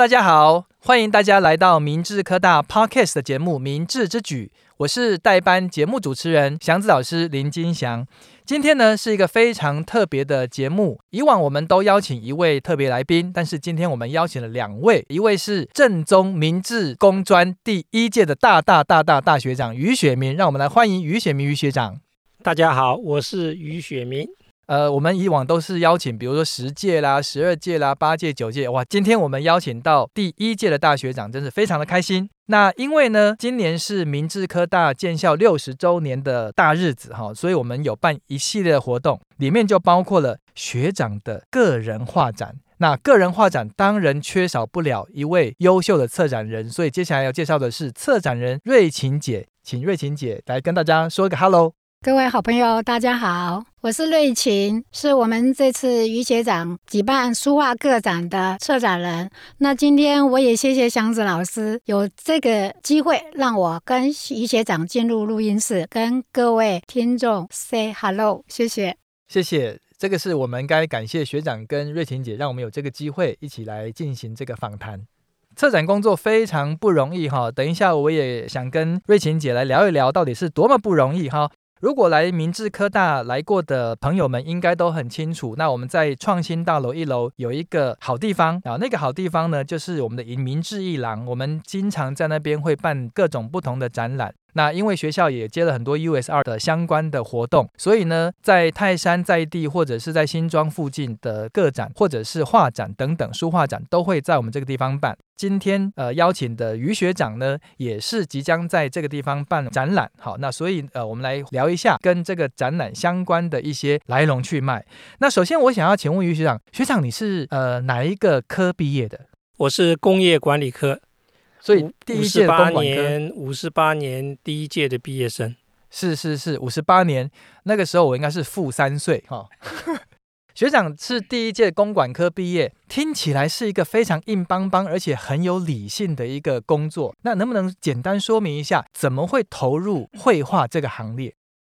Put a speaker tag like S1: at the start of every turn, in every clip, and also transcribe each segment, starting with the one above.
S1: 大家好，欢迎大家来到明治科大 Podcast 的节目《明智之举》，我是代班节目主持人祥子老师林金祥。今天呢是一个非常特别的节目，以往我们都邀请一位特别来宾，但是今天我们邀请了两位，一位是正宗明治工专第一届的大大大大大学长于雪明，让我们来欢迎于雪明于学长。
S2: 大家好，我是于雪明。
S1: 呃，我们以往都是邀请，比如说十届啦、十二届啦、八届、九届，哇，今天我们邀请到第一届的大学长，真是非常的开心。那因为呢，今年是明治科大建校六十周年的大日子哈，所以我们有办一系列的活动，里面就包括了学长的个人画展。那个人画展当然缺少不了一位优秀的策展人，所以接下来要介绍的是策展人瑞琴姐，请瑞琴姐来跟大家说个 hello。
S3: 各位好朋友，大家好，我是瑞琴，是我们这次于学长举办书画个展的策展人。那今天我也谢谢祥子老师有这个机会，让我跟于学长进入录音室，跟各位听众 say hello，谢谢，
S1: 谢谢。这个是我们该感谢学长跟瑞琴姐，让我们有这个机会一起来进行这个访谈。策展工作非常不容易哈，等一下我也想跟瑞琴姐来聊一聊，到底是多么不容易哈。如果来明治科大来过的朋友们，应该都很清楚。那我们在创新大楼一楼有一个好地方啊，那个好地方呢，就是我们的明治一郎。我们经常在那边会办各种不同的展览。那因为学校也接了很多 USR 的相关的活动，所以呢，在泰山在地或者是在新庄附近的个展或者是画展等等书画展，都会在我们这个地方办。今天呃邀请的于学长呢，也是即将在这个地方办展览。好，那所以呃我们来聊一下跟这个展览相关的一些来龙去脉。那首先我想要请问于学长，学长你是呃哪一个科毕业的？
S2: 我是工业管理科。
S1: 所以第一
S2: 届八年，五十八年第一届的毕业生，
S1: 是是是，五十八年那个时候我应该是负三岁哈。学长是第一届公管科毕业，听起来是一个非常硬邦邦而且很有理性的一个工作。那能不能简单说明一下，怎么会投入绘画这个行列？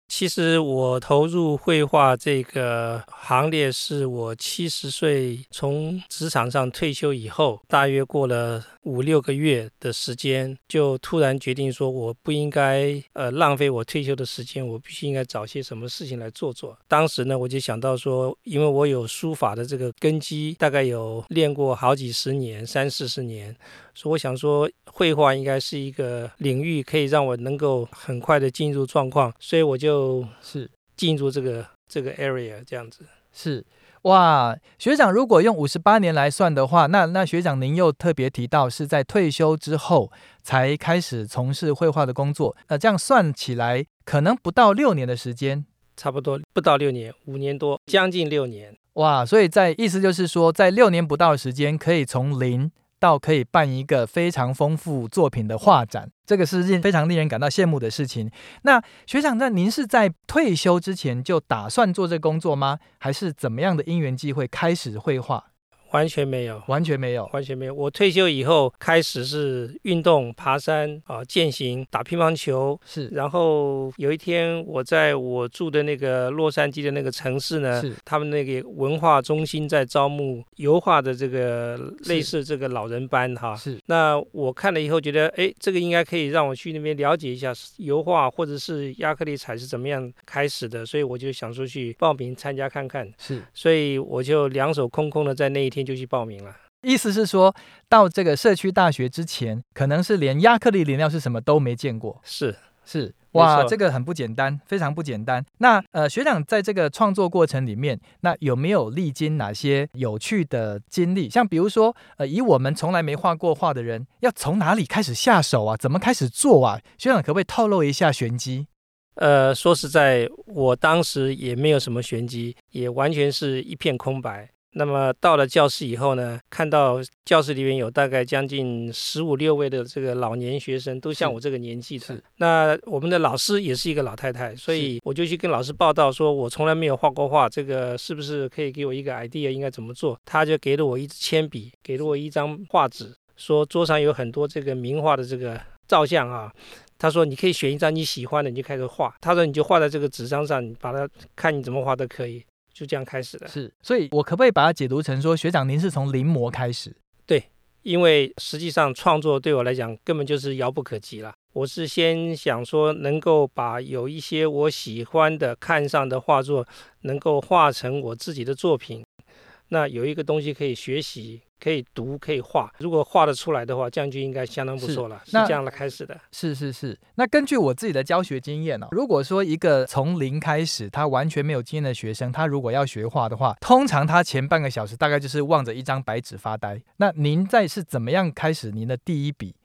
S2: 其实我投入绘画这个行列，是我七十岁从职场上退休以后，大约过了五六个月的时间，就突然决定说，我不应该呃浪费我退休的时间，我必须应该找些什么事情来做做。当时呢，我就想到说，因为我有书法的这个根基，大概有练过好几十年，三四十年。所以我想说，绘画应该是一个领域，可以让我能够很快的进入状况，所以我就是进入这个这个 area 这样子。
S1: 是哇，学长，如果用五十八年来算的话，那那学长您又特别提到是在退休之后才开始从事绘画的工作，那这样算起来可能不到六年的时间，
S2: 差不多不到六年，五年多，将近六年。
S1: 哇，所以在意思就是说，在六年不到的时间，可以从零。到可以办一个非常丰富作品的画展，这个是件非常令人感到羡慕的事情。那学长，那您是在退休之前就打算做这工作吗？还是怎么样的因缘机会开始绘画？
S2: 完全没有，
S1: 完全没有，
S2: 完全没有。我退休以后开始是运动、爬山啊、健行、打乒乓球。是，然后有一天我在我住的那个洛杉矶的那个城市呢，是他们那个文化中心在招募油画的这个类似这个老人班哈。是，那我看了以后觉得，哎，这个应该可以让我去那边了解一下油画或者是亚克力彩是怎么样开始的，所以我就想说去报名参加看看。是，所以我就两手空空的在那一天。就去报名了，
S1: 意思是说到这个社区大学之前，可能是连亚克力颜料是什么都没见过。
S2: 是
S1: 是，哇，这个很不简单，非常不简单。那呃，学长在这个创作过程里面，那有没有历经哪些有趣的经历？像比如说，呃，以我们从来没画过画的人，要从哪里开始下手啊？怎么开始做啊？学长可不可以透露一下玄机？
S2: 呃，说实在，我当时也没有什么玄机，也完全是一片空白。那么到了教室以后呢，看到教室里面有大概将近十五六位的这个老年学生，都像我这个年纪的。那我们的老师也是一个老太太，所以我就去跟老师报道，说我从来没有画过画，这个是不是可以给我一个 idea 应该怎么做？他就给了我一支铅笔，给了我一张画纸，说桌上有很多这个名画的这个照相啊。他说你可以选一张你喜欢的，你就开始画。他说你就画在这个纸张上，你把它看你怎么画都可以。就这样开始的，
S1: 是，所以我可不可以把它解读成说，学长您是从临摹开始？
S2: 对，因为实际上创作对我来讲根本就是遥不可及了。我是先想说，能够把有一些我喜欢的、看上的画作，能够画成我自己的作品。那有一个东西可以学习、可以读、可以画。如果画得出来的话，这样就应该相当不错了。是，是这样的开始的。
S1: 是是是。那根据我自己的教学经验呢、哦，如果说一个从零开始，他完全没有经验的学生，他如果要学画的话，通常他前半个小时大概就是望着一张白纸发呆。那您在是怎么样开始您的第一笔？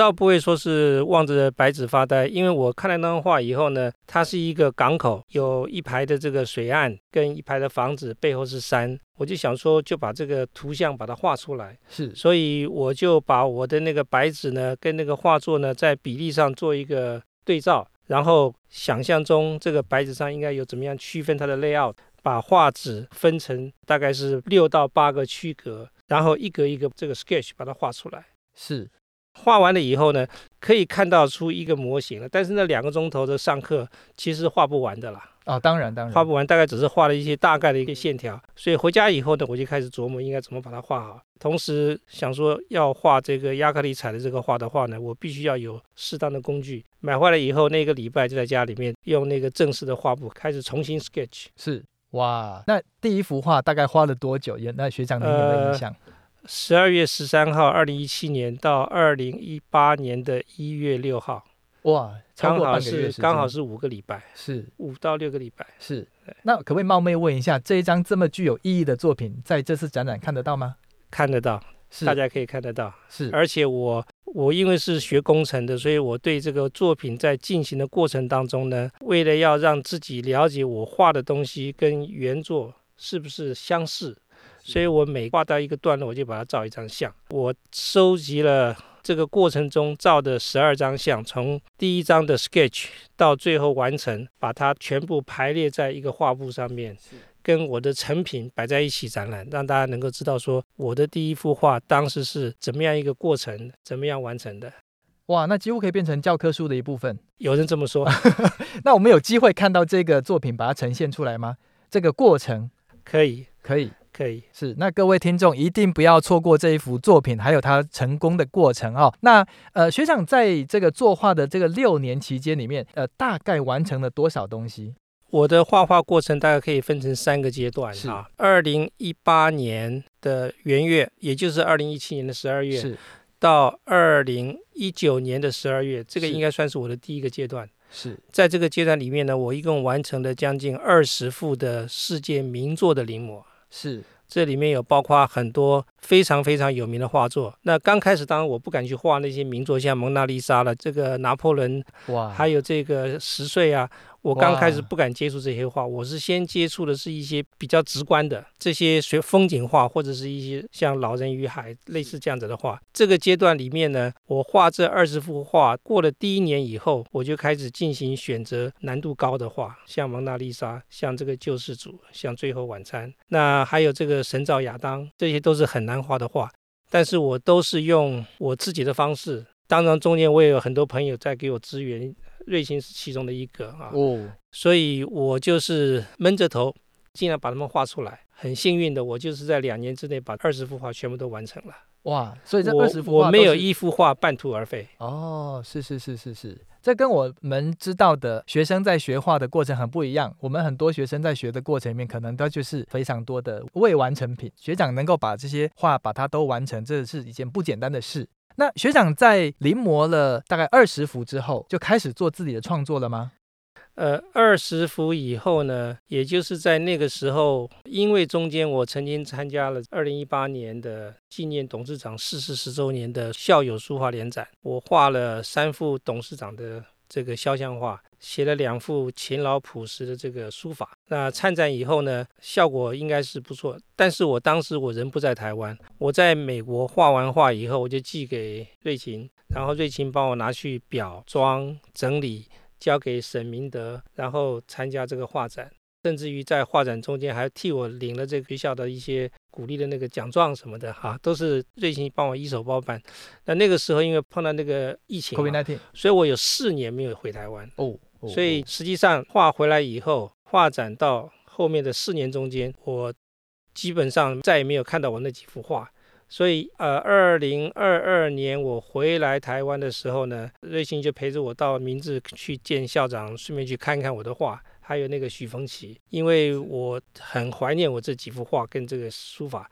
S2: 倒不会说是望着白纸发呆，因为我看了那张画以后呢，它是一个港口，有一排的这个水岸跟一排的房子，背后是山，我就想说就把这个图像把它画出来。
S1: 是，
S2: 所以我就把我的那个白纸呢跟那个画作呢在比例上做一个对照，然后想象中这个白纸上应该有怎么样区分它的 layout，把画纸分成大概是六到八个区格，然后一格一个这个 sketch 把它画出来。
S1: 是。
S2: 画完了以后呢，可以看到出一个模型了。但是那两个钟头的上课其实画不完的啦。
S1: 哦，当然当然，
S2: 画不完，大概只是画了一些大概的一个线条。所以回家以后呢，我就开始琢磨应该怎么把它画好。同时想说，要画这个亚克力彩的这个画的话呢，我必须要有适当的工具。买回来以后，那个礼拜就在家里面用那个正式的画布开始重新 sketch。
S1: 是哇，那第一幅画大概花了多久？也那学长您有没有印象？呃
S2: 十二月十三号，二零一七年到二零一八年的一月六号，
S1: 哇，刚好是
S2: 刚好是五个礼拜，
S1: 是
S2: 五到六个礼拜，
S1: 是。那可不可以冒昧问一下，这一张这么具有意义的作品，在这次展览看得到吗？
S2: 看得到，是大家可以看得到。
S1: 是，
S2: 而且我我因为是学工程的，所以我对这个作品在进行的过程当中呢，为了要让自己了解我画的东西跟原作是不是相似。所以我每画到一个段落，我就把它照一张相。我收集了这个过程中照的十二张相，从第一张的 sketch 到最后完成，把它全部排列在一个画布上面，跟我的成品摆在一起展览，让大家能够知道说我的第一幅画当时是怎么样一个过程，怎么样完成的。
S1: 哇，那几乎可以变成教科书的一部分。
S2: 有人这么说。
S1: 那我们有机会看到这个作品，把它呈现出来吗？这个过程
S2: 可以，
S1: 可以。
S2: 可以
S1: 是，那各位听众一定不要错过这一幅作品，还有它成功的过程哦。那呃，学长在这个作画的这个六年期间里面，呃，大概完成了多少东西？
S2: 我的画画过程大概可以分成三个阶段啊。二零一八年的元月，也就是二零一七年的十二月，
S1: 是
S2: 到二零一九年的十二月，这个应该算是我的第一个阶段。
S1: 是
S2: 在这个阶段里面呢，我一共完成了将近二十幅的世界名作的临摹。
S1: 是，
S2: 这里面有包括很多非常非常有名的画作。那刚开始，当然我不敢去画那些名作，像蒙娜丽莎了，这个拿破仑，
S1: 哇，
S2: 还有这个十岁啊。我刚开始不敢接触这些画，我是先接触的是一些比较直观的这些学风景画，或者是一些像《老人与海》类似这样子的画。这个阶段里面呢，我画这二十幅画过了第一年以后，我就开始进行选择难度高的画，像《蒙娜丽莎》，像这个《救世主》，像《最后晚餐》，那还有这个《神造亚当》，这些都是很难画的画。但是我都是用我自己的方式，当然中间我也有很多朋友在给我支援。瑞星是其中的一个啊，
S1: 哦，
S2: 所以我就是闷着头，尽量把它们画出来。很幸运的，我就是在两年之内把二十幅画全部都完成了。
S1: 哇，所以这二十幅
S2: 画没有一幅画半途而废。
S1: 哦，是是是是是，这跟我们知道的学生在学画的过程很不一样。我们很多学生在学的过程里面，可能他就是非常多的未完成品。学长能够把这些画把它都完成，这是一件不简单的事。那学长在临摹了大概二十幅之后，就开始做自己的创作了吗？
S2: 呃，二十幅以后呢，也就是在那个时候，因为中间我曾经参加了二零一八年的纪念董事长逝世十周年的校友书画联展，我画了三幅董事长的这个肖像画。写了两幅勤劳朴实的这个书法。那参展以后呢，效果应该是不错。但是我当时我人不在台湾，我在美国画完画以后，我就寄给瑞琴，然后瑞琴帮我拿去裱装整理，交给沈明德，然后参加这个画展。甚至于在画展中间还替我领了这个学校的一些鼓励的那个奖状什么的哈，都是瑞幸帮我一手包办。那那个时候因为碰到那个疫情，COVID-19，所以我有四年没有回台湾。
S1: 哦。
S2: 所以实际上画回来以后，画展到后面的四年中间，我基本上再也没有看到我那几幅画。所以呃，二零二二年我回来台湾的时候呢，瑞幸就陪着我到明治去见校长，顺便去看看我的画，还有那个许逢奇，因为我很怀念我这几幅画跟这个书法。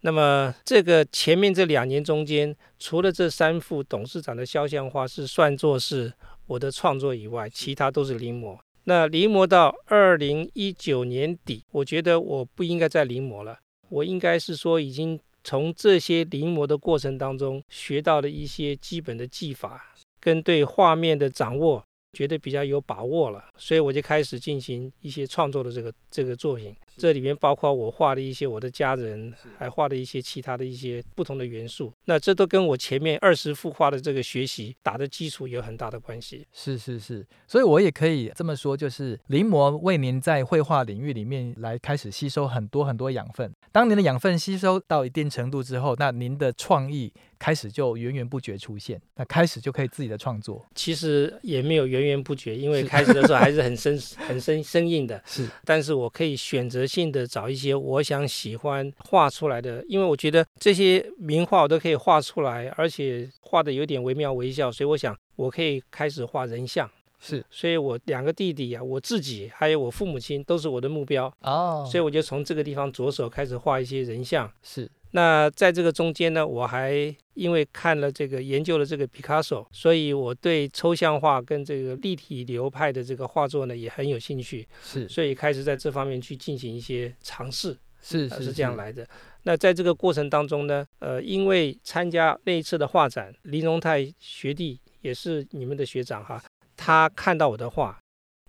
S2: 那么这个前面这两年中间，除了这三幅董事长的肖像画是算作是我的创作以外，其他都是临摹。那临摹到二零一九年底，我觉得我不应该再临摹了，我应该是说已经从这些临摹的过程当中学到了一些基本的技法跟对画面的掌握。觉得比较有把握了，所以我就开始进行一些创作的这个这个作品。这里面包括我画的一些我的家人，还画的一些其他的一些不同的元素。那这都跟我前面二十幅画的这个学习打的基础有很大的关系。
S1: 是是是，所以我也可以这么说，就是临摹为您在绘画领域里面来开始吸收很多很多养分。当您的养分吸收到一定程度之后，那您的创意。开始就源源不绝出现，那开始就可以自己的创作。
S2: 其实也没有源源不绝，因为开始的时候还是很生、很生、生硬的。
S1: 是，
S2: 但是我可以选择性的找一些我想喜欢画出来的，因为我觉得这些名画我都可以画出来，而且画的有点惟妙惟肖，所以我想我可以开始画人像。
S1: 是，
S2: 所以我两个弟弟啊，我自己还有我父母亲都是我的目标。
S1: 哦，
S2: 所以我就从这个地方着手开始画一些人像。
S1: 是。
S2: 那在这个中间呢，我还因为看了这个研究了这个毕卡索，所以我对抽象画跟这个立体流派的这个画作呢也很有兴趣，
S1: 是，
S2: 所以开始在这方面去进行一些尝试，
S1: 是是，
S2: 是这样来的。那在这个过程当中呢，呃，因为参加那一次的画展，林荣泰学弟也是你们的学长哈，他看到我的画，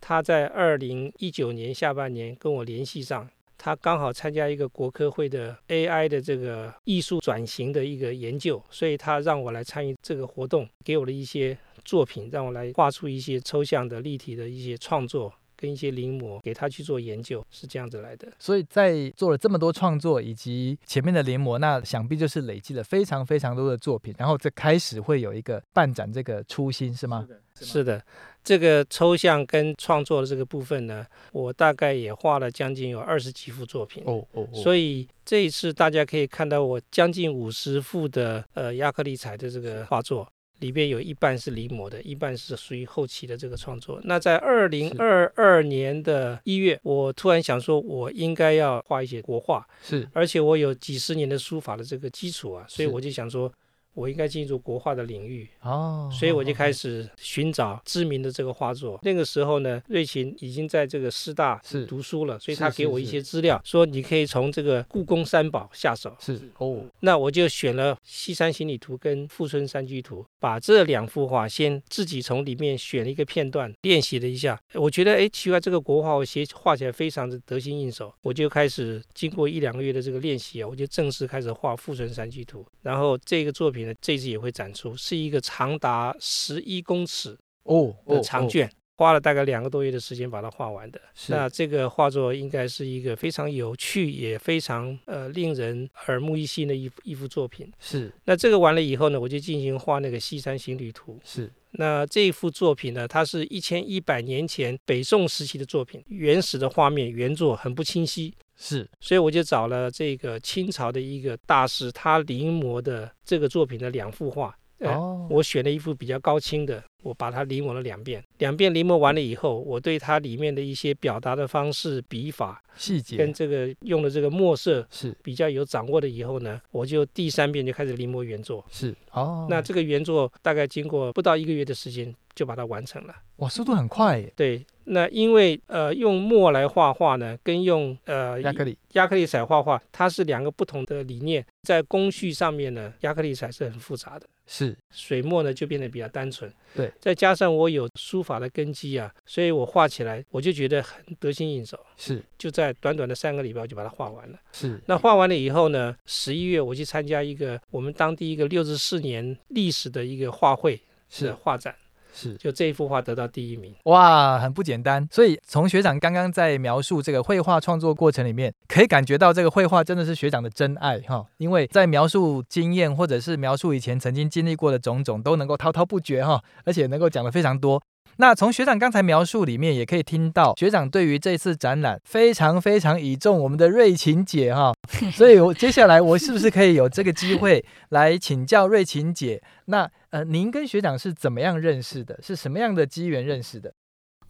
S2: 他在二零一九年下半年跟我联系上。他刚好参加一个国科会的 AI 的这个艺术转型的一个研究，所以他让我来参与这个活动，给我了一些作品，让我来画出一些抽象的、立体的一些创作跟一些临摹，给他去做研究，是这样子来的。
S1: 所以在做了这么多创作以及前面的临摹，那想必就是累积了非常非常多的作品，然后这开始会有一个办展这个初心，是吗？
S2: 是的，这个抽象跟创作的这个部分呢，我大概也画了将近有二十几幅作品。
S1: 哦哦，哦，
S2: 所以这一次大家可以看到我将近五十幅的呃亚克力彩的这个画作，里边有一半是临摹的，一半是属于后期的这个创作。那在二零二二年的一月，我突然想说，我应该要画一些国画，
S1: 是，
S2: 而且我有几十年的书法的这个基础啊，所以我就想说。我应该进入国画的领域
S1: 哦，
S2: 所以我就开始寻找知名的这个画作。那个时候呢，瑞琴已经在这个师大是读书了，所以他给我一些资料，说你可以从这个故宫三宝下手。
S1: 是哦，
S2: 那我就选了《西山行旅图》跟《富春山居图》，把这两幅画先自己从里面选了一个片段练习了一下。我觉得哎，奇怪，这个国画我写画起来非常的得心应手。我就开始经过一两个月的这个练习啊，我就正式开始画《富春山居图》，然后这个作品。这次也会展出，是一个长达十一公尺哦的长卷，花了大概两个多月的时间把它画完的。那这个画作应该是一个非常有趣，也非常呃令人耳目一新的一一幅作品。
S1: 是。
S2: 那这个完了以后呢，我就进行画那个《西山行旅图》。
S1: 是。
S2: 那这一幅作品呢，它是一千一百年前北宋时期的作品，原始的画面原作很不清晰。
S1: 是，
S2: 所以我就找了这个清朝的一个大师，他临摹的这个作品的两幅画。哦，我选了一幅比较高清的，我把它临摹了两遍。两遍临摹完了以后，我对它里面的一些表达的方式、笔法、
S1: 细节
S2: 跟这个用的这个墨色
S1: 是
S2: 比较有掌握的以后呢，我就第三遍就开始临摹原作。
S1: 是哦，
S2: 那这个原作大概经过不到一个月的时间就把它完成了。
S1: 哇，速度很快耶。
S2: 对。那因为呃用墨来画画呢，跟用呃
S1: 亚克力
S2: 亚克力彩画画，它是两个不同的理念。在工序上面呢，亚克力彩是很复杂的，
S1: 是
S2: 水墨呢就变得比较单纯。
S1: 对，
S2: 再加上我有书法的根基啊，所以我画起来我就觉得很得心应手。
S1: 是，
S2: 就在短短的三个礼拜我就把它画完了。
S1: 是，
S2: 那画完了以后呢，十一月我去参加一个我们当地一个六十四年历史的一个画会，是画展。
S1: 是，
S2: 就这一幅画得到第一名，
S1: 哇，很不简单。所以从学长刚刚在描述这个绘画创作过程里面，可以感觉到这个绘画真的是学长的真爱哈。因为在描述经验或者是描述以前曾经经历过的种种，都能够滔滔不绝哈，而且能够讲得非常多。那从学长刚才描述里面，也可以听到学长对于这次展览非常非常倚重我们的瑞琴姐哈，所以我接下来我是不是可以有这个机会来请教瑞琴姐？那呃，您跟学长是怎么样认识的？是什么样的机缘认识的？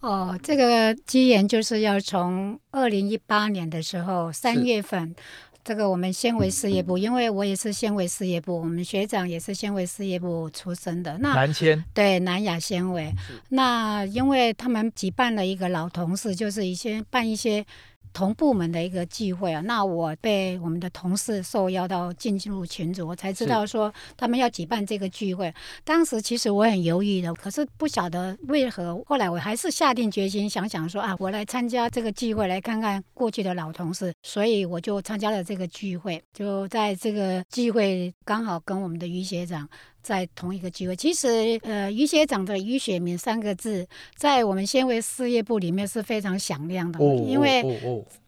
S3: 哦，这个机缘就是要从二零一八年的时候三月份。这个我们纤维事业部，因为我也是纤维事业部，我们学长也是纤维事业部出身的。那
S1: 南纤
S3: 对南亚纤维，那因为他们举办了一个老同事，就是一些办一些。同部门的一个聚会啊，那我被我们的同事受邀到进入群组，我才知道说他们要举办这个聚会。当时其实我很犹豫的，可是不晓得为何，后来我还是下定决心，想想说啊，我来参加这个聚会，来看看过去的老同事，所以我就参加了这个聚会。就在这个聚会刚好跟我们的于学长。在同一个机会，其实呃，于学长的于学明三个字，在我们纤维事业部里面是非常响亮的。哦、因为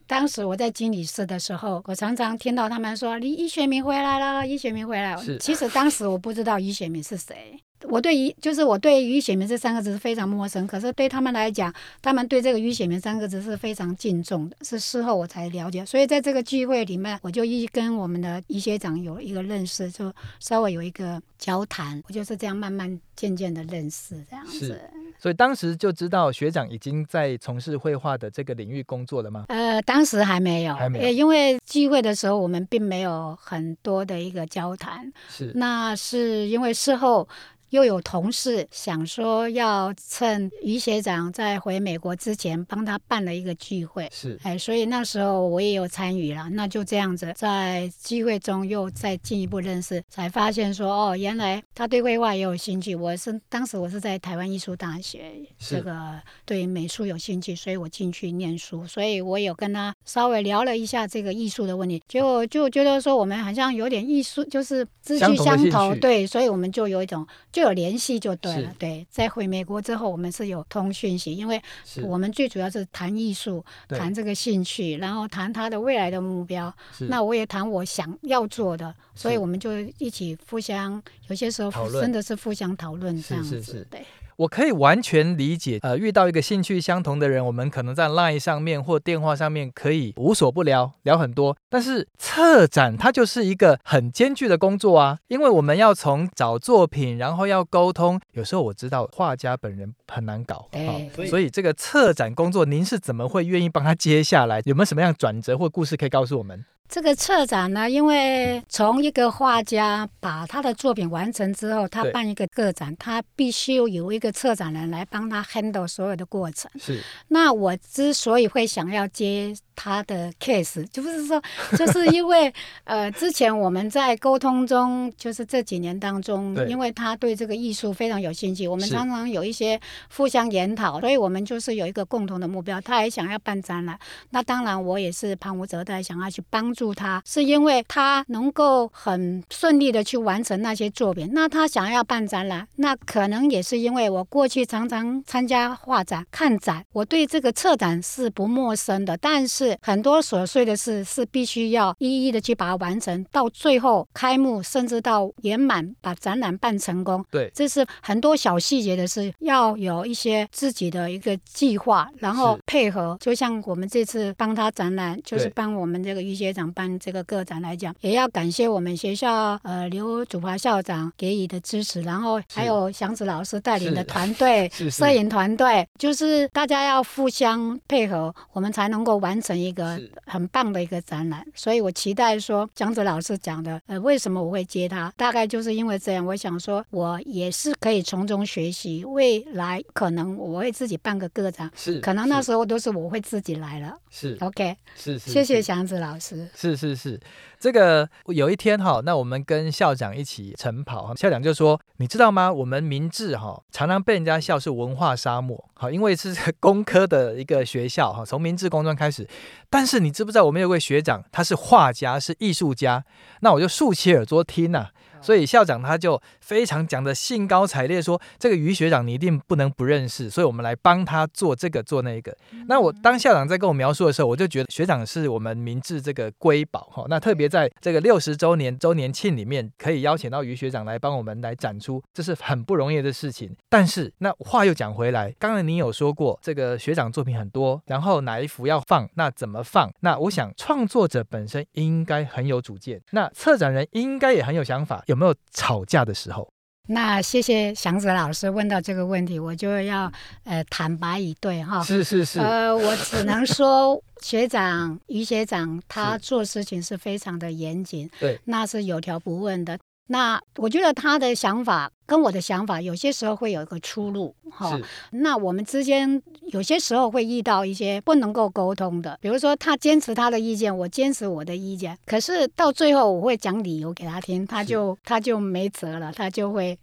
S3: 当时我在经理室的时候，我常常听到他们说：“李于学明回来了，于学明回来了。”其实当时我不知道于学明是谁。我对于就是我对于学明这三个字是非常陌生，可是对他们来讲，他们对这个于学明三个字是非常敬重的，是事后我才了解。所以在这个聚会里面，我就一跟我们的于学长有一个认识，就稍微有一个交谈，我就是这样慢慢渐渐的认识这样子。
S1: 所以当时就知道学长已经在从事绘画的这个领域工作了吗？
S3: 呃，当时还没有，
S1: 还没有，
S3: 因为聚会的时候我们并没有很多的一个交谈。
S1: 是，
S3: 那是因为事后。又有同事想说要趁于学长在回美国之前帮他办了一个聚会，
S1: 是，
S3: 哎，所以那时候我也有参与了。那就这样子，在聚会中又再进一步认识，才发现说哦，原来他对绘画也有兴趣。我是当时我是在台湾艺术大学，这个对美术有兴趣，所以我进去念书。所以我有跟他稍微聊了一下这个艺术的问题，结果就觉得说我们好像有点艺术，就是志趣相投，对，所以我们就有一种。就有联系就对了，对。在回美国之后，我们是有通讯息，因为我们最主要是谈艺术，谈这个兴趣，然后谈他的未来的目标。那我也谈我想要做的，所以我们就一起互相，有些时候真的是互相讨论这样子，对。
S1: 我可以完全理解，呃，遇到一个兴趣相同的人，我们可能在 LINE 上面或电话上面可以无所不聊，聊很多。但是策展它就是一个很艰巨的工作啊，因为我们要从找作品，然后要沟通，有时候我知道画家本人很难搞，
S3: 哎，
S1: 哦，所以这个策展工作，您是怎么会愿意帮他接下来？有没有什么样转折或故事可以告诉我们？
S3: 这个策展呢，因为从一个画家把他的作品完成之后，他办一个个展，他必须有一个策展人来帮他 handle 所有的过程。
S1: 是。
S3: 那我之所以会想要接他的 case，就是说，就是因为 呃，之前我们在沟通中，就是这几年当中，因为他对这个艺术非常有兴趣，我们常常有一些互相研讨，所以我们就是有一个共同的目标。他也想要办展览，那当然我也是旁无折带，想要去帮。助他是因为他能够很顺利的去完成那些作品。那他想要办展览，那可能也是因为我过去常常参加画展、看展，我对这个策展是不陌生的。但是很多琐碎的事是必须要一一的去把它完成，到最后开幕，甚至到圆满把展览办成功。
S1: 对，
S3: 这是很多小细节的事，要有一些自己的一个计划，然后配合。就像我们这次帮他展览，就是帮我们这个于学长。办这个个展来讲，也要感谢我们学校呃刘祖华校长给予的支持，然后还有祥子老师带领的团队、摄影团队，就是大家要互相配合，我们才能够完成一个很棒的一个展览。所以我期待说，祥子老师讲的，呃，为什么我会接他？大概就是因为这样，我想说，我也是可以从中学习，未来可能我会自己办个个展，
S1: 是，
S3: 可能那时候都是我会自己来了。
S1: 是
S3: ，OK，
S1: 是，是，
S3: 谢谢祥子老师。
S1: 是是是，这个有一天哈，那我们跟校长一起晨跑，校长就说：“你知道吗？我们明治哈常常被人家笑是文化沙漠，好，因为是工科的一个学校哈，从明治工专开始。但是你知不知道，我们有位学长，他是画家，是艺术家。那我就竖起耳朵听呐、啊。所以校长他就非常讲的兴高采烈说：“这个于学长你一定不能不认识，所以我们来帮他做这个做那个。”那我当校长在跟我描述的时候，我就觉得学长是我们明治这个瑰宝哈。那特别在这个六十周年周年庆里面，可以邀请到于学长来帮我们来展出，这是很不容易的事情。但是那话又讲回来，刚才你有说过这个学长作品很多，然后哪一幅要放，那怎么放？那我想创作者本身应该很有主见，那策展人应该也很有想法，有没有吵架的时候？
S3: 那谢谢祥子老师问到这个问题，我就要呃坦白以对哈。
S1: 是是是。
S3: 呃，我只能说学长于学长他做事情是非常的严谨，
S1: 对，
S3: 那是有条不紊的。那我觉得他的想法跟我的想法有些时候会有一个出入，哈。那我们之间有些时候会遇到一些不能够沟通的，比如说他坚持他的意见，我坚持我的意见，可是到最后我会讲理由给他听，他就他就没辙了，他就会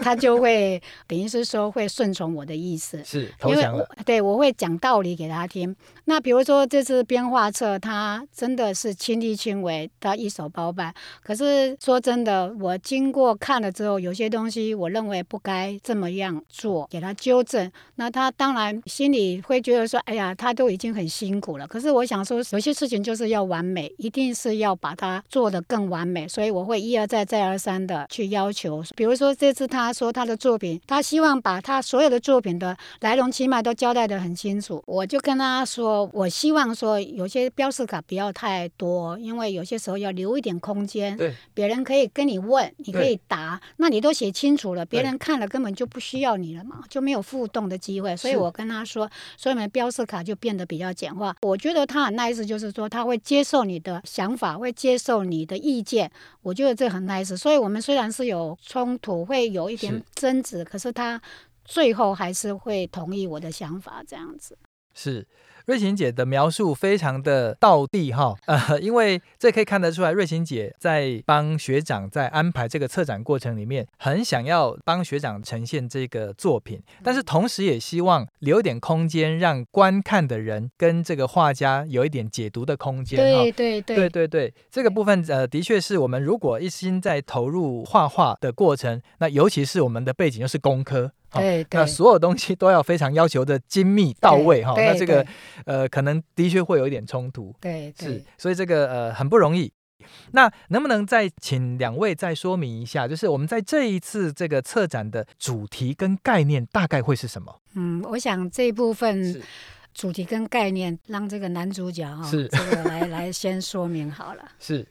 S3: 他就会等于是说会顺从我的意思，
S1: 是投降了。
S3: 因为我对我会讲道理给他听。那比如说这次编画册，他真的是亲力亲为，他一手包办。可是说真的，我经过看了之后，有些东西我认为不该这么样做，给他纠正。那他当然心里会觉得说：“哎呀，他都已经很辛苦了。”可是我想说，有些事情就是要完美，一定是要把它做得更完美。所以我会一而再、再而三的去要求。比如说这次他说他的作品，他希望把他所有的作品的来龙去脉都交代得很清楚。我就跟他说，我希望说有些标识卡不要太多，因为有些时候要留一点空间，
S1: 对，
S3: 别人可以跟你问，你。可以答，那你都写清楚了，别人看了根本就不需要你了嘛，就没有互动的机会。所以我跟他说，所以我们标识卡就变得比较简化。我觉得他很 nice，就是说他会接受你的想法，会接受你的意见。我觉得这很 nice。所以我们虽然是有冲突，会有一点争执，可是他最后还是会同意我的想法，这样子。
S1: 是。瑞琴姐的描述非常的道地哈，呃，因为这可以看得出来，瑞琴姐在帮学长在安排这个策展过程里面，很想要帮学长呈现这个作品，但是同时也希望留一点空间，让观看的人跟这个画家有一点解读的空间。
S3: 对对对
S1: 对对对，这个部分呃，的确是我们如果一心在投入画画的过程，那尤其是我们的背景又是工科。
S3: 对，对，
S1: 那所有东西都要非常要求的精密到位哈，那这个呃可能的确会有一点冲突，
S3: 对，对
S1: 是，所以这个呃很不容易。那能不能再请两位再说明一下，就是我们在这一次这个策展的主题跟概念大概会是什么？
S3: 嗯，我想这一部分主题跟概念让这个男主角哈，
S1: 是
S3: 这个来来先说明好了，
S1: 是。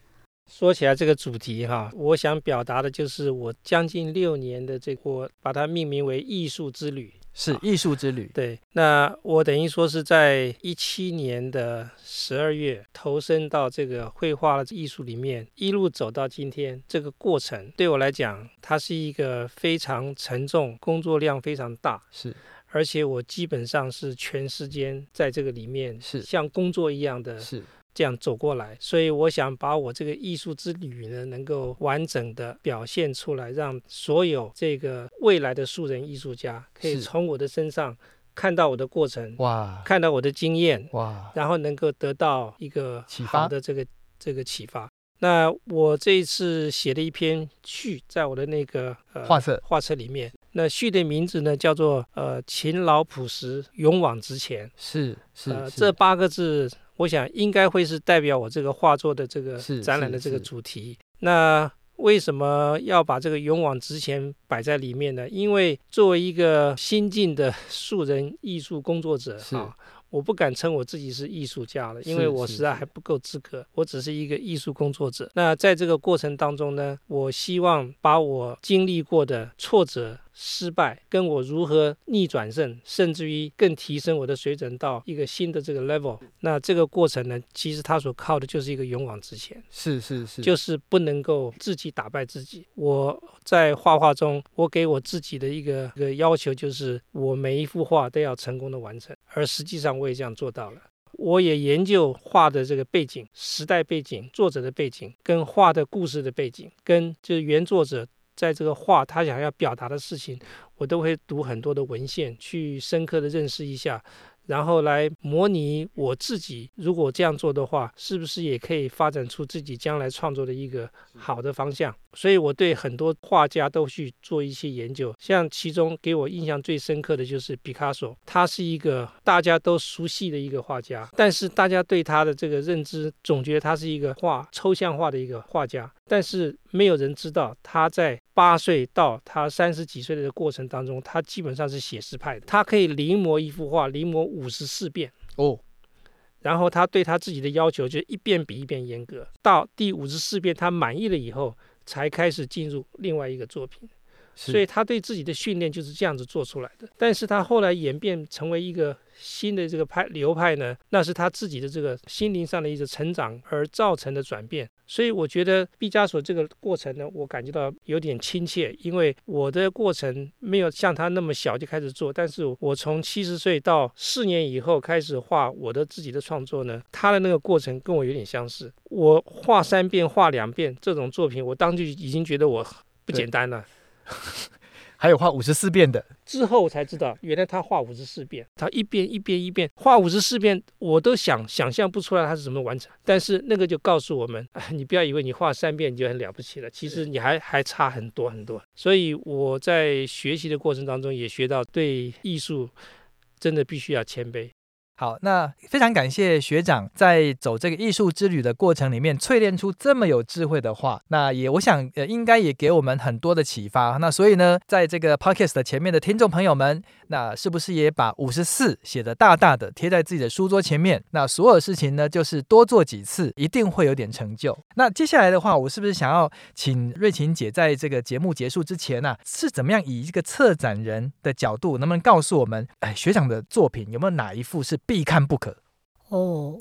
S2: 说起来这个主题哈，我想表达的就是我将近六年的这个，我把它命名为艺术之旅，
S1: 是艺术之旅。
S2: 对，那我等于说是在一七年的十二月投身到这个绘画的艺术里面，一路走到今天，这个过程。对我来讲，它是一个非常沉重，工作量非常大，
S1: 是，
S2: 而且我基本上是全时间在这个里面，是。像工作一样的，是。这样走过来，所以我想把我这个艺术之旅呢，能够完整的表现出来，让所有这个未来的素人艺术家可以从我的身上看到我的过程，哇，看到我的经验，哇，然后能够得到一个好的这个这个启发。那我这一次写了一篇序，在我的那个呃
S1: 画册。
S2: 画册里面，那序的名字呢叫做呃勤劳朴实勇往直前，
S1: 是是，
S2: 呃这八个字。我想应该会是代表我这个画作的这个展览的这个主题。那为什么要把这个勇往直前摆在里面呢？因为作为一个新晋的 素人艺术工作者啊。我不敢称我自己是艺术家了，因为我实在还不够资格。我只是一个艺术工作者。那在这个过程当中呢，我希望把我经历过的挫折、失败，跟我如何逆转胜，甚至于更提升我的水准到一个新的这个 level。那这个过程呢，其实它所靠的就是一个勇往直前。
S1: 是是是，
S2: 就是不能够自己打败自己。我在画画中，我给我自己的一个一个要求就是，我每一幅画都要成功的完成。而实际上我。也这样做到了。我也研究画的这个背景、时代背景、作者的背景，跟画的故事的背景，跟就是原作者在这个画他想要表达的事情，我都会读很多的文献，去深刻的认识一下。然后来模拟我自己，如果这样做的话，是不是也可以发展出自己将来创作的一个好的方向？所以我对很多画家都去做一些研究。像其中给我印象最深刻的就是毕卡索，他是一个大家都熟悉的一个画家，但是大家对他的这个认知总觉得他是一个画抽象画的一个画家，但是没有人知道他在八岁到他三十几岁的过程当中，他基本上是写实派的，他可以临摹一幅画，临摹五十四遍哦。然后他对他自己的要求就一遍比一遍严格，到第五十四遍他满意了以后，才开始进入另外一个作品。所以他对自己的训练就是这样子做出来的。但是他后来演变成为一个。新的这个派流派呢，那是他自己的这个心灵上的一个成长而造成的转变。所以我觉得毕加索这个过程呢，我感觉到有点亲切，因为我的过程没有像他那么小就开始做，但是我从七十岁到四年以后开始画我的自己的创作呢，他的那个过程跟我有点相似。我画三遍、画两遍这种作品，我当时已经觉得我不简单了。
S1: 还有画五十四遍的，
S2: 之后我才知道，原来他画五十四遍，他一遍一遍一遍画五十四遍，我都想想象不出来他是怎么完成。但是那个就告诉我们，你不要以为你画三遍你就很了不起了，其实你还还差很多很多。所以我在学习的过程当中也学到，对艺术真的必须要谦卑。
S1: 好，那非常感谢学长在走这个艺术之旅的过程里面淬炼出这么有智慧的话，那也我想呃应该也给我们很多的启发。那所以呢，在这个 podcast 的前面的听众朋友们，那是不是也把五十四写得大大的贴在自己的书桌前面？那所有事情呢，就是多做几次，一定会有点成就。那接下来的话，我是不是想要请瑞琴姐在这个节目结束之前呢、是怎么样以一个策展人的角度，能不能告诉我们，哎，学长的作品有没有哪一幅是？必看不可
S3: 哦，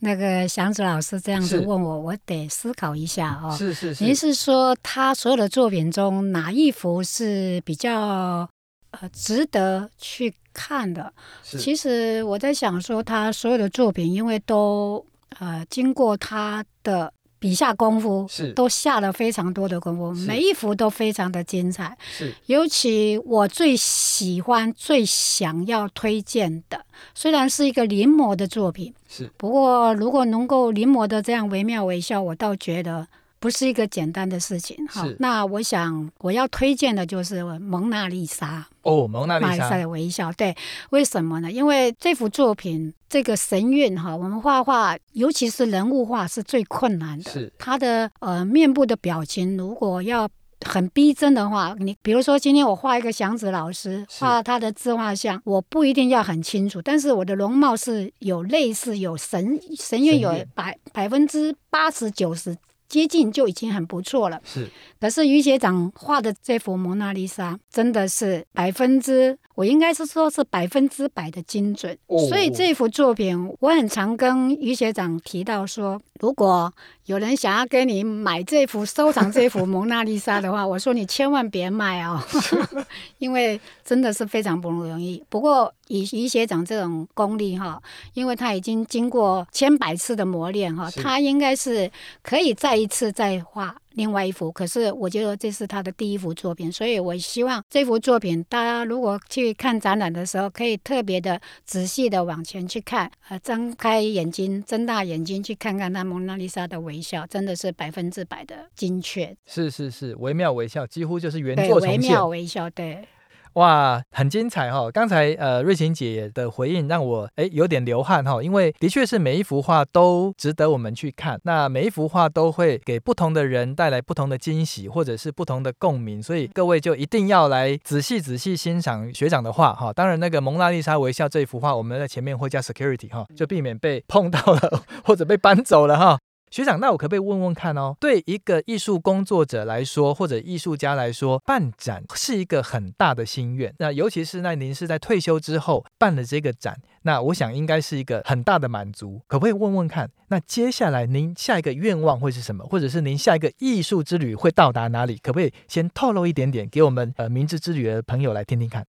S3: 那个祥子老师这样子问我，我得思考一下哦。
S1: 是是是，
S3: 您是说他所有的作品中哪一幅是比较呃值得去看的？其实我在想说，他所有的作品，因为都呃经过他的。笔下功夫是。都下了非常多的功夫，每一幅都非常的精彩。是，尤其我最喜欢、最想要推荐的，虽然是一个临摹的作品，是，不过如果能够临摹的这样惟妙惟肖，我倒觉得。不是一个简单的事情，好，那我想我要推荐的就是蒙娜丽莎
S1: 哦，蒙娜丽莎。
S3: 的微笑，对，为什么呢？因为这幅作品这个神韵哈，我们画画，尤其是人物画是最困难的，是他的呃面部的表情，如果要很逼真的话，你比如说今天我画一个祥子老师画他的自画像，我不一定要很清楚，但是我的容貌是有类似有神神韵有百百分之八十九十。接近就已经很不错了。是，可是于学长画的这幅蒙娜丽莎真的是百分之，我应该是说是百分之百的精准。哦。所以这幅作品，我很常跟于学长提到说，如果有人想要跟你买这幅收藏这幅蒙娜丽莎的话，我说你千万别卖哦，因为真的是非常不容易。不过。以于学长这种功力哈，因为他已经经过千百次的磨练哈，他应该是可以再一次再画另外一幅。可是我觉得这是他的第一幅作品，所以我希望这幅作品大家如果去看展览的时候，可以特别的仔细的往前去看，呃，张开眼睛，睁大眼睛去看看那蒙娜丽莎的微笑，真的是百分之百的精确。
S1: 是是是，惟妙惟肖，几乎就是原作重现。
S3: 惟妙惟肖，对。
S1: 哇，很精彩哈、哦！刚才呃瑞琴姐的回应让我诶有点流汗哈、哦，因为的确是每一幅画都值得我们去看，那每一幅画都会给不同的人带来不同的惊喜或者是不同的共鸣，所以各位就一定要来仔细仔细欣赏学长的画哈、哦。当然那个蒙娜丽莎微笑这一幅画，我们在前面会加 security 哈、哦，就避免被碰到了 或者被搬走了哈。学长，那我可不可以问问看哦？对一个艺术工作者来说，或者艺术家来说，办展是一个很大的心愿。那尤其是那您是在退休之后办了这个展，那我想应该是一个很大的满足。可不可以问问看？那接下来您下一个愿望会是什么？或者是您下一个艺术之旅会到达哪里？可不可以先透露一点点给我们呃明智之旅的朋友来听听看？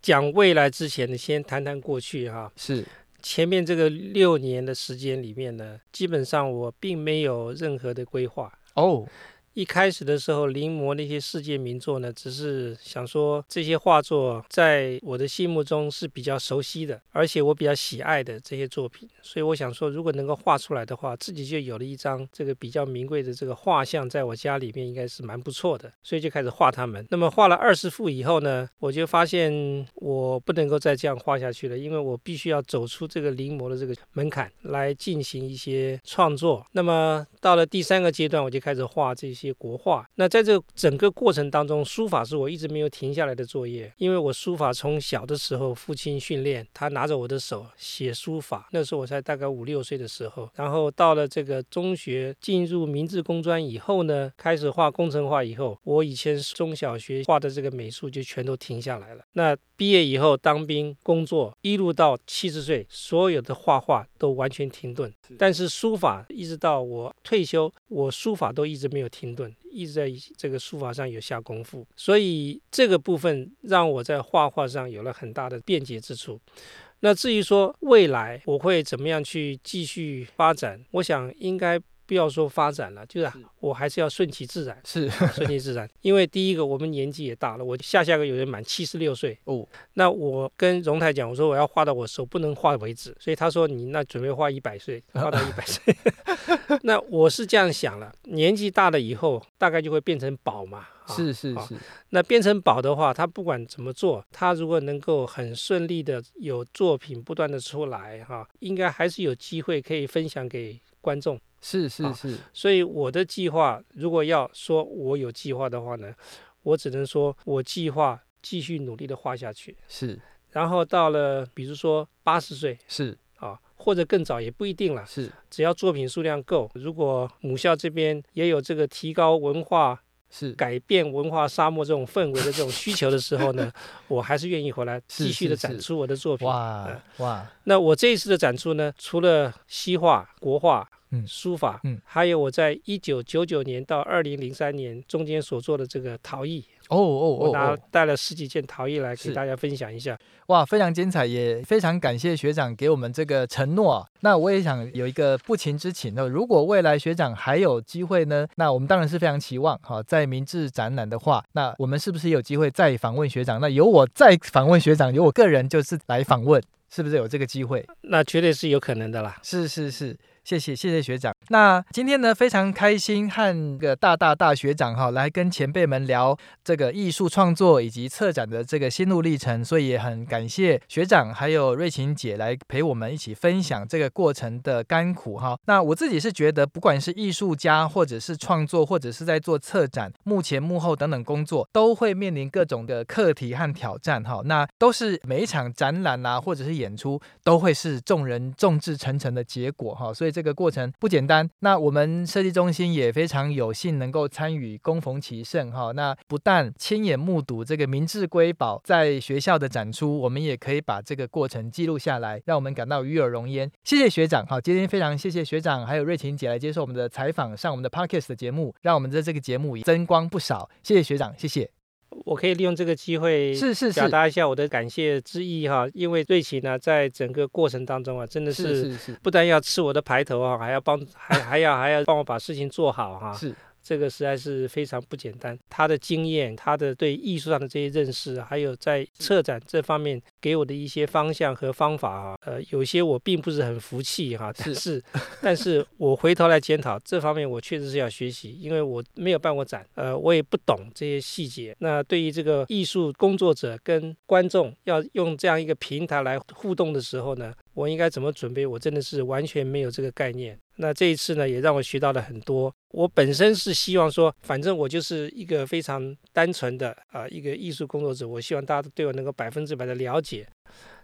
S2: 讲未来之前呢，先谈谈过去哈。是。前面这个六年的时间里面呢，基本上我并没有任何的规划哦。一开始的时候临摹那些世界名作呢，只是想说这些画作在我的心目中是比较熟悉的，而且我比较喜爱的这些作品，所以我想说，如果能够画出来的话，自己就有了一张这个比较名贵的这个画像，在我家里面应该是蛮不错的，所以就开始画它们。那么画了二十幅以后呢，我就发现我不能够再这样画下去了，因为我必须要走出这个临摹的这个门槛来进行一些创作。那么到了第三个阶段，我就开始画这些国画。那在这整个过程当中，书法是我一直没有停下来的作业，因为我书法从小的时候父亲训练，他拿着我的手写书法，那时候我才大概五六岁的时候。然后到了这个中学，进入明治工专以后呢，开始画工程画以后，我以前中小学画的这个美术就全都停下来了。那毕业以后当兵工作，一路到七十岁，所有的画画都完全停顿。但是书法一直到我退休，我书法都一直没有停顿，一直在这个书法上有下功夫。所以这个部分让我在画画上有了很大的便捷之处。那至于说未来我会怎么样去继续发展，我想应该。不要说发展了，就是我还是要顺其自然，
S1: 是
S2: 顺其自然。因为第一个，我们年纪也大了，我下下个有人满七十六岁哦。那我跟荣泰讲，我说我要画到我手不能画为止，所以他说你那准备画一百岁，画到一百岁。那我是这样想了，年纪大了以后，大概就会变成宝嘛。
S1: 是是是。
S2: 那变成宝的话，他不管怎么做，他如果能够很顺利的有作品不断的出来哈，应该还是有机会可以分享给观众。
S1: 是是是，
S2: 所以我的计划，如果要说我有计划的话呢，我只能说我计划继续努力的画下去。
S1: 是，
S2: 然后到了比如说八十岁，
S1: 是
S2: 啊，或者更早也不一定了。
S1: 是，
S2: 只要作品数量够，如果母校这边也有这个提高文化、
S1: 是
S2: 改变文化沙漠这种氛围的这种需求的时候呢，我还是愿意回来继续的展出我的作品。
S1: 哇、嗯、哇，
S2: 那我这一次的展出呢，除了西画、国画。嗯，书法，嗯，还有我在一九九九年到二零零三年中间所做的这个陶艺，
S1: 哦哦哦，
S2: 我拿带了十几件陶艺来给大家分享一下。
S1: 哇，非常精彩，也非常感谢学长给我们这个承诺。那我也想有一个不情之请，那如果未来学长还有机会呢，那我们当然是非常期望，哈，在明治展览的话，那我们是不是有机会再访问学长？那由我再访问学长，由我个人就是来访问，是不是有这个机会？
S2: 那绝对是有可能的啦。
S1: 是是是。谢谢谢谢学长。那今天呢，非常开心和个大大大学长哈来跟前辈们聊这个艺术创作以及策展的这个心路历程，所以也很感谢学长还有瑞琴姐来陪我们一起分享这个过程的甘苦哈。那我自己是觉得，不管是艺术家或者是创作，或者是在做策展、幕前幕后等等工作，都会面临各种的课题和挑战哈。那都是每一场展览啊，或者是演出，都会是众人众志成城的结果哈。所以。这个过程不简单，那我们设计中心也非常有幸能够参与，恭逢其盛哈。那不但亲眼目睹这个明志瑰宝在学校的展出，我们也可以把这个过程记录下来，让我们感到与有荣焉。谢谢学长，好，今天非常谢谢学长还有瑞琴姐来接受我们的采访，上我们的 Podcast 的节目，让我们的这个节目增光不少。谢谢学长，谢谢。
S2: 我可以利用这个机会，是是表达一下我的感谢之意哈，因为瑞奇呢，在整个过程当中啊，真的是不但要吃我的排头啊，还要帮，还还要还要帮我把事情做好哈。是。这个实在是非常不简单。他的经验，他的对艺术上的这些认识，还有在策展这方面给我的一些方向和方法啊，呃，有些我并不是很服气哈。但是，但是我回头来检讨这方面，我确实是要学习，因为我没有办过展，呃，我也不懂这些细节。那对于这个艺术工作者跟观众要用这样一个平台来互动的时候呢，我应该怎么准备？我真的是完全没有这个概念。那这一次呢，也让我学到了很多。我本身是希望说，反正我就是一个非常单纯的啊、呃，一个艺术工作者。我希望大家都对我能够百分之百的了解。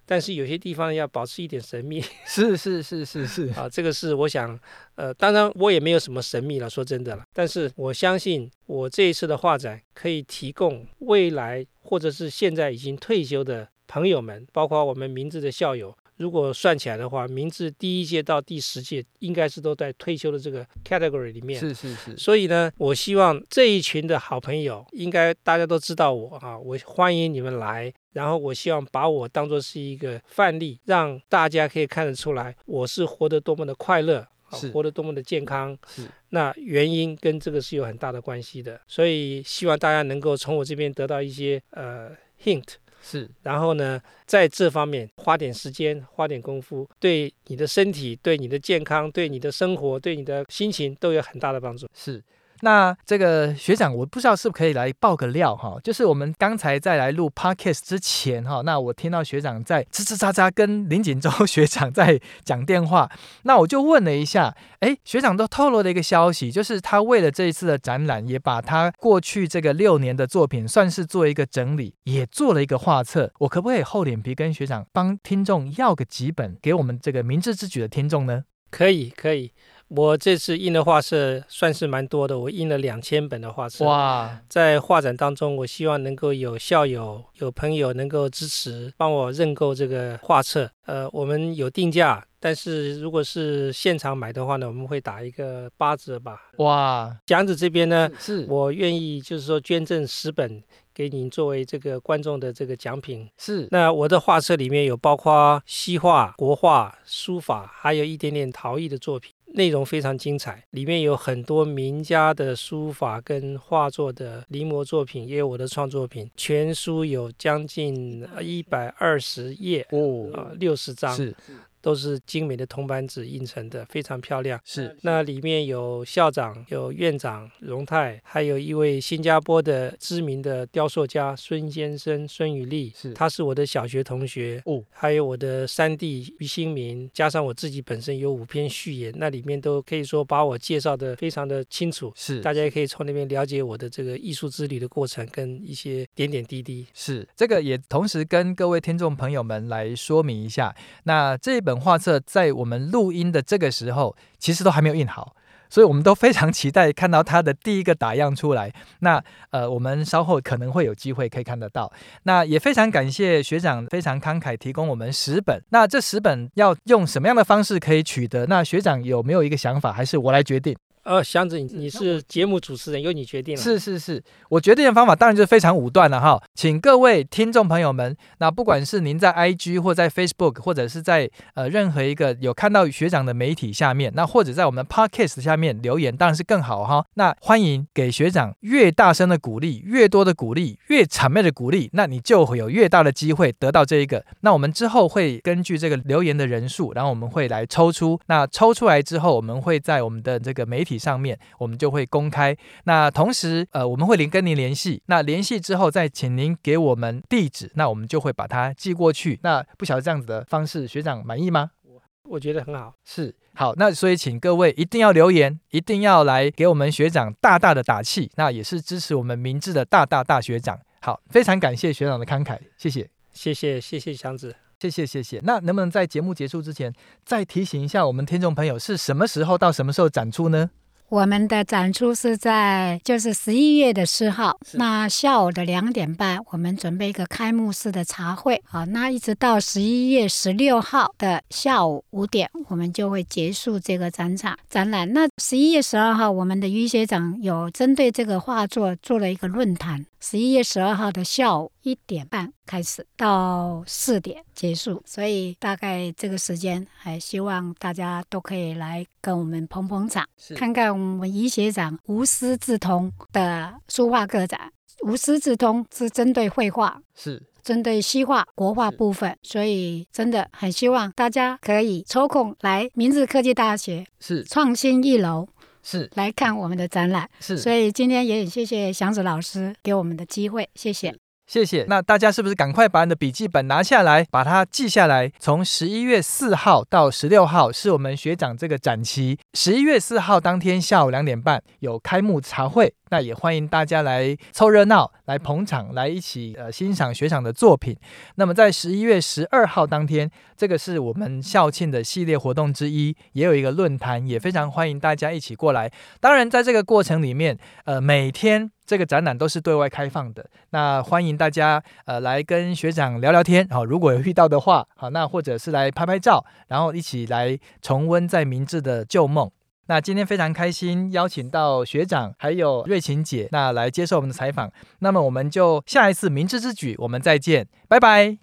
S2: 但是有些地方要保持一点神秘。
S1: 是是是是是
S2: 啊，这个是我想，呃，当然我也没有什么神秘了，说真的了。但是我相信，我这一次的画展可以提供未来或者是现在已经退休的朋友们，包括我们明治的校友。如果算起来的话，明治第一届到第十届应该是都在退休的这个 category 里面。
S1: 是是是。
S2: 所以呢，我希望这一群的好朋友，应该大家都知道我啊，我欢迎你们来。然后我希望把我当做是一个范例，让大家可以看得出来，我是活得多么的快乐
S1: 是
S2: 活得多么的健康。
S1: 是，
S2: 那原因跟这个是有很大的关系的。所以希望大家能够从我这边得到一些呃 hint。
S1: 是，
S2: 然后呢，在这方面花点时间，花点功夫，对你的身体、对你的健康、对你的生活、对你的心情都有很大的帮助。
S1: 是。那这个学长，我不知道是不是可以来爆个料哈，就是我们刚才在来录 podcast 之前哈，那我听到学长在吱吱喳喳跟林锦州 学长在讲电话，那我就问了一下，哎，学长都透露了一个消息，就是他为了这一次的展览，也把他过去这个六年的作品算是做一个整理，也做了一个画册，我可不可以厚脸皮跟学长帮听众要个几本给我们这个明智之举的听众呢？
S2: 可以，可以。我这次印的画册算是蛮多的，我印了两千本的画册。
S1: 哇！
S2: 在画展当中，我希望能够有校友、有朋友能够支持，帮我认购这个画册。呃，我们有定价，但是如果是现场买的话呢，我们会打一个八折吧。
S1: 哇！
S2: 祥子这边呢，
S1: 是
S2: 我愿意就是说捐赠十本给您作为这个观众的这个奖品。
S1: 是。那
S2: 我的画册里面有包括西画、国画、书法，还有一点点陶艺的作品。内容非常精彩，里面有很多名家的书法跟画作的临摹作品，也有我的创作品。全书有将近一百二十页
S1: 哦，
S2: 啊，六十张。
S1: 是。
S2: 都是精美的铜版纸印成的，非常漂亮。
S1: 是，
S2: 那里面有校长、有院长荣泰，还有一位新加坡的知名的雕塑家孙先生孙宇丽，
S1: 是，
S2: 他是我的小学同学。
S1: 哦，
S2: 还有我的三弟于新民，加上我自己本身有五篇序言，那里面都可以说把我介绍的非常的清楚。
S1: 是，
S2: 大家也可以从那边了解我的这个艺术之旅的过程跟一些点点滴滴。
S1: 是，这个也同时跟各位听众朋友们来说明一下，那这本画册在我们录音的这个时候，其实都还没有印好，所以我们都非常期待看到它的第一个打样出来。那呃，我们稍后可能会有机会可以看得到。那也非常感谢学长非常慷慨提供我们十本。那这十本要用什么样的方式可以取得？那学长有没有一个想法，还是我来决定？
S2: 呃，祥子，你是节目主持人，由你决定了。
S1: 是是是，我决定的方法当然就是非常武断了哈，请各位听众朋友们，那不管是您在 IG 或在 Facebook，或者是在呃任何一个有看到学长的媒体下面，那或者在我们 Podcast 下面留言，当然是更好哈。那欢迎给学长越大声的鼓励，越多的鼓励，越谄媚的鼓励，那你就会有越大的机会得到这一个。那我们之后会根据这个留言的人数，然后我们会来抽出。那抽出来之后，我们会在我们的这个媒体。上面我们就会公开，那同时呃我们会联跟您联系，那联系之后再请您给我们地址，那我们就会把它寄过去。那不晓得这样子的方式，学长满意吗？
S2: 我我觉得很好，
S1: 是好。那所以请各位一定要留言，一定要来给我们学长大大的打气，那也是支持我们明智的大大大学长。好，非常感谢学长的慷慨，谢谢，
S2: 谢谢，谢谢祥子，
S1: 谢谢，谢谢。那能不能在节目结束之前再提醒一下我们听众朋友，是什么时候到什么时候展出呢？
S3: 我们的展出是在就是十一月的四号，那下午的两点半，我们准备一个开幕式的茶会，啊，那一直到十一月十六号的下午五点，我们就会结束这个展场展览。那十一月十二号，我们的于学长有针对这个画作做了一个论坛。十一月十二号的下午一点半开始，到四点结束，所以大概这个时间，还希望大家都可以来跟我们捧捧场，看看我们于学长无师自通的书画个展。无师自通是针对绘画，
S1: 是
S3: 针对西画、国画部分，所以真的很希望大家可以抽空来明治科技大学，
S1: 是
S3: 创新一楼。
S1: 是
S3: 来看我们的展览，
S1: 是，
S3: 所以今天也很谢谢祥子老师给我们的机会，谢谢，
S1: 谢谢。那大家是不是赶快把你的笔记本拿下来，把它记下来？从十一月四号到十六号是我们学长这个展期，十一月四号当天下午两点半有开幕茶会。那也欢迎大家来凑热闹，来捧场，来一起呃欣赏学长的作品。那么在十一月十二号当天，这个是我们校庆的系列活动之一，也有一个论坛，也非常欢迎大家一起过来。当然，在这个过程里面，呃，每天这个展览都是对外开放的。那欢迎大家呃来跟学长聊聊天，好，如果有遇到的话，好，那或者是来拍拍照，然后一起来重温在明治的旧梦。那今天非常开心，邀请到学长还有瑞琴姐，那来接受我们的采访。那么我们就下一次明智之举，我们再见，拜拜。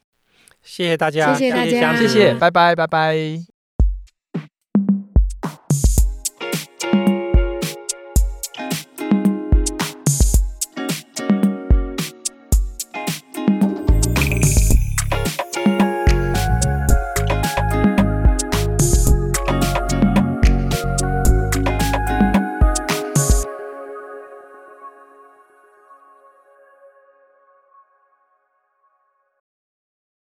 S2: 谢谢大家，
S3: 谢谢大家，
S1: 谢谢，拜拜，拜拜。